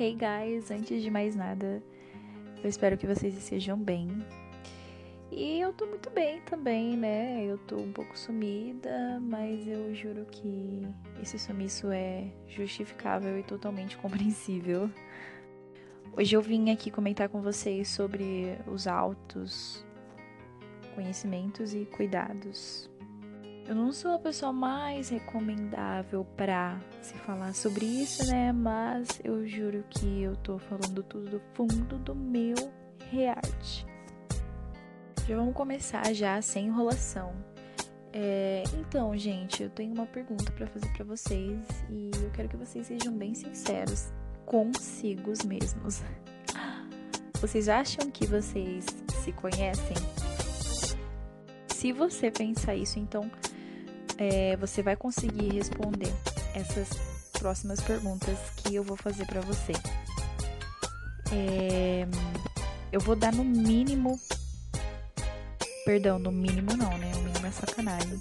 Hey guys, antes de mais nada, eu espero que vocês estejam bem. E eu tô muito bem também, né? Eu tô um pouco sumida, mas eu juro que esse sumiço é justificável e totalmente compreensível. Hoje eu vim aqui comentar com vocês sobre os altos conhecimentos e cuidados eu não sou a pessoa mais recomendável para se falar sobre isso, né? Mas eu juro que eu tô falando tudo do fundo do meu heart. Já vamos começar já sem enrolação. É, então, gente, eu tenho uma pergunta para fazer para vocês e eu quero que vocês sejam bem sinceros consigo mesmos. Vocês acham que vocês se conhecem? Se você pensar isso, então é, você vai conseguir responder essas próximas perguntas que eu vou fazer para você. É, eu vou dar no mínimo. Perdão, no mínimo não, né? O mínimo é sacanagem.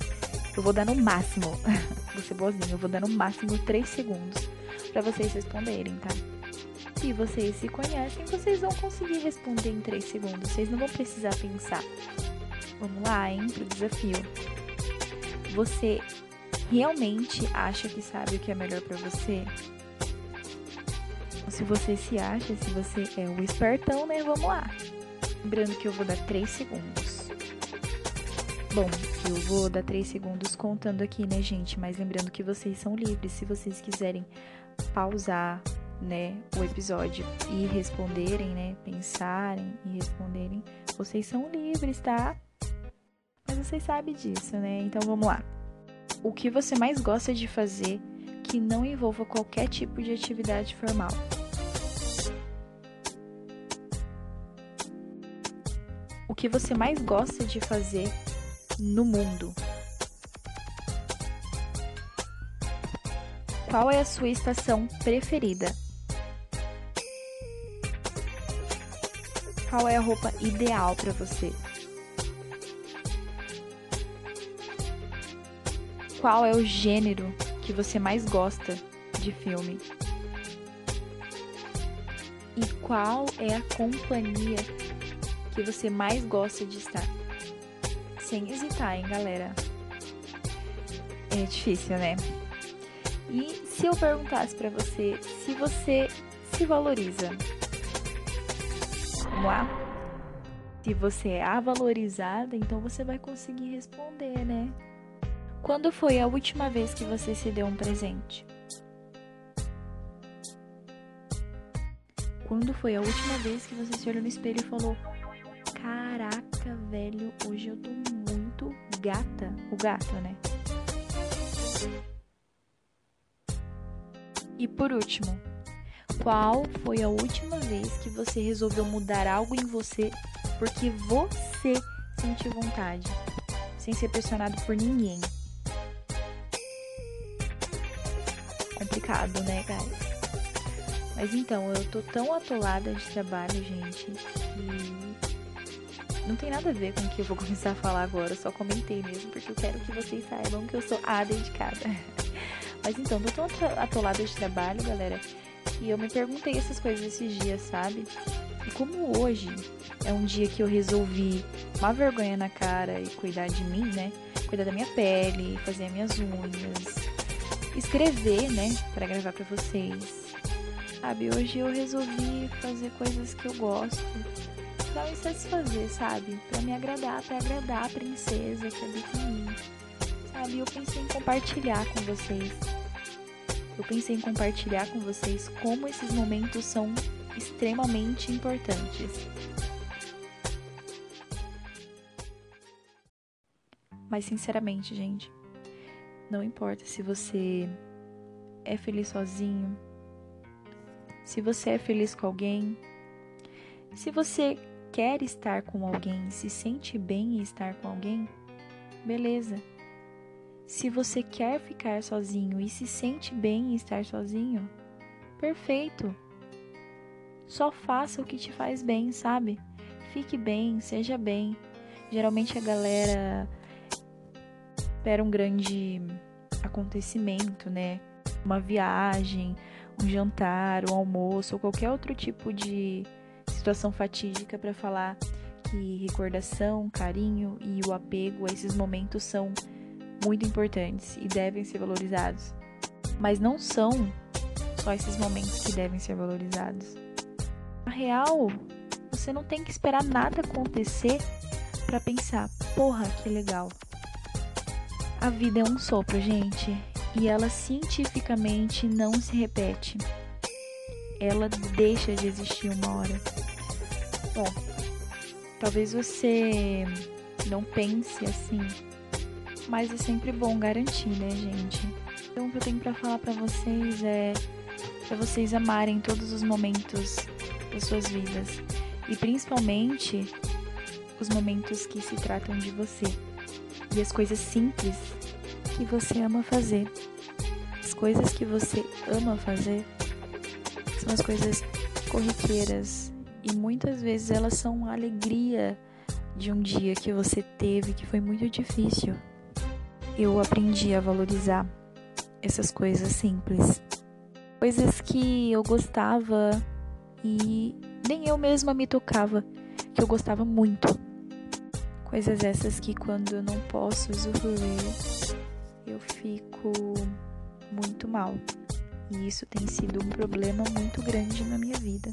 Eu vou dar no máximo. vou ser boazinha. Eu vou dar no máximo 3 segundos para vocês responderem, tá? Se vocês se conhecem, vocês vão conseguir responder em 3 segundos. Vocês não vão precisar pensar. Vamos lá, hein, pro desafio você realmente acha que sabe o que é melhor para você? Se você se acha, se você é o espertão, né? Vamos lá. Lembrando que eu vou dar 3 segundos. Bom, eu vou dar 3 segundos contando aqui, né, gente? Mas lembrando que vocês são livres. Se vocês quiserem pausar, né, o episódio e responderem, né, pensarem e responderem, vocês são livres, tá? Mas vocês sabem disso, né? Então vamos lá. O que você mais gosta de fazer que não envolva qualquer tipo de atividade formal? O que você mais gosta de fazer no mundo? Qual é a sua estação preferida? Qual é a roupa ideal para você? Qual é o gênero que você mais gosta de filme? E qual é a companhia que você mais gosta de estar? Sem hesitar, hein, galera? É difícil, né? E se eu perguntasse para você se você se valoriza? Vamos lá? Se você é a valorizada, então você vai conseguir responder, né? Quando foi a última vez que você se deu um presente? Quando foi a última vez que você se olhou no espelho e falou: Caraca, velho, hoje eu tô muito gata. O gato, né? E por último, qual foi a última vez que você resolveu mudar algo em você porque você sentiu vontade, sem ser pressionado por ninguém? Complicado, né, guys? Mas então, eu tô tão atolada de trabalho, gente, que não tem nada a ver com o que eu vou começar a falar agora, eu só comentei mesmo, porque eu quero que vocês saibam que eu sou a dedicada. Mas então, tô tão atolada de trabalho, galera, e eu me perguntei essas coisas esses dias, sabe? E como hoje é um dia que eu resolvi uma vergonha na cara e cuidar de mim, né? Cuidar da minha pele, fazer as minhas unhas, escrever, né, para gravar para vocês. Sabe, hoje eu resolvi fazer coisas que eu gosto para me satisfazer, sabe? Para me agradar, para agradar a princesa que habita em mim. Sabe, eu pensei em compartilhar com vocês. Eu pensei em compartilhar com vocês como esses momentos são extremamente importantes. Mas sinceramente, gente, não importa se você é feliz sozinho, se você é feliz com alguém, se você quer estar com alguém, se sente bem em estar com alguém, beleza. Se você quer ficar sozinho e se sente bem em estar sozinho, perfeito. Só faça o que te faz bem, sabe? Fique bem, seja bem. Geralmente a galera espera um grande acontecimento, né? Uma viagem, um jantar, um almoço ou qualquer outro tipo de situação fatídica para falar que recordação, carinho e o apego a esses momentos são muito importantes e devem ser valorizados. Mas não são só esses momentos que devem ser valorizados. Na real, você não tem que esperar nada acontecer para pensar, porra, que legal. A vida é um sopro, gente, e ela cientificamente não se repete. Ela deixa de existir uma hora. Bom, talvez você não pense assim, mas é sempre bom garantir, né, gente? Então, o que eu tenho para falar para vocês é para vocês amarem todos os momentos das suas vidas e principalmente os momentos que se tratam de você e as coisas simples que você ama fazer. As coisas que você ama fazer são as coisas corriqueiras e muitas vezes elas são a alegria de um dia que você teve que foi muito difícil. Eu aprendi a valorizar essas coisas simples. Coisas que eu gostava e nem eu mesma me tocava, que eu gostava muito. Coisas essas que quando eu não posso usufruir, eu fico muito mal. E isso tem sido um problema muito grande na minha vida.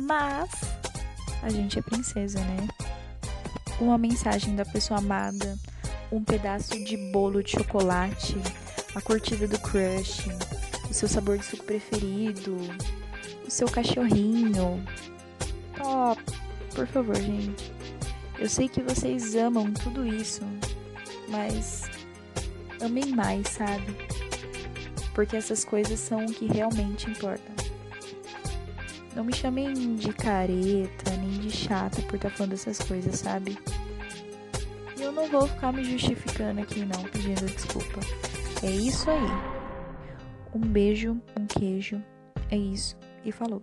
Mas a gente é princesa, né? Uma mensagem da pessoa amada, um pedaço de bolo de chocolate, a curtida do crush, o seu sabor de suco preferido, o seu cachorrinho. Top, por favor, gente. Eu sei que vocês amam tudo isso, mas amem mais, sabe? Porque essas coisas são o que realmente importam. Não me chamem de careta, nem de chata por estar tá falando essas coisas, sabe? E eu não vou ficar me justificando aqui não, pedindo desculpa. É isso aí. Um beijo, um queijo. É isso. E falou.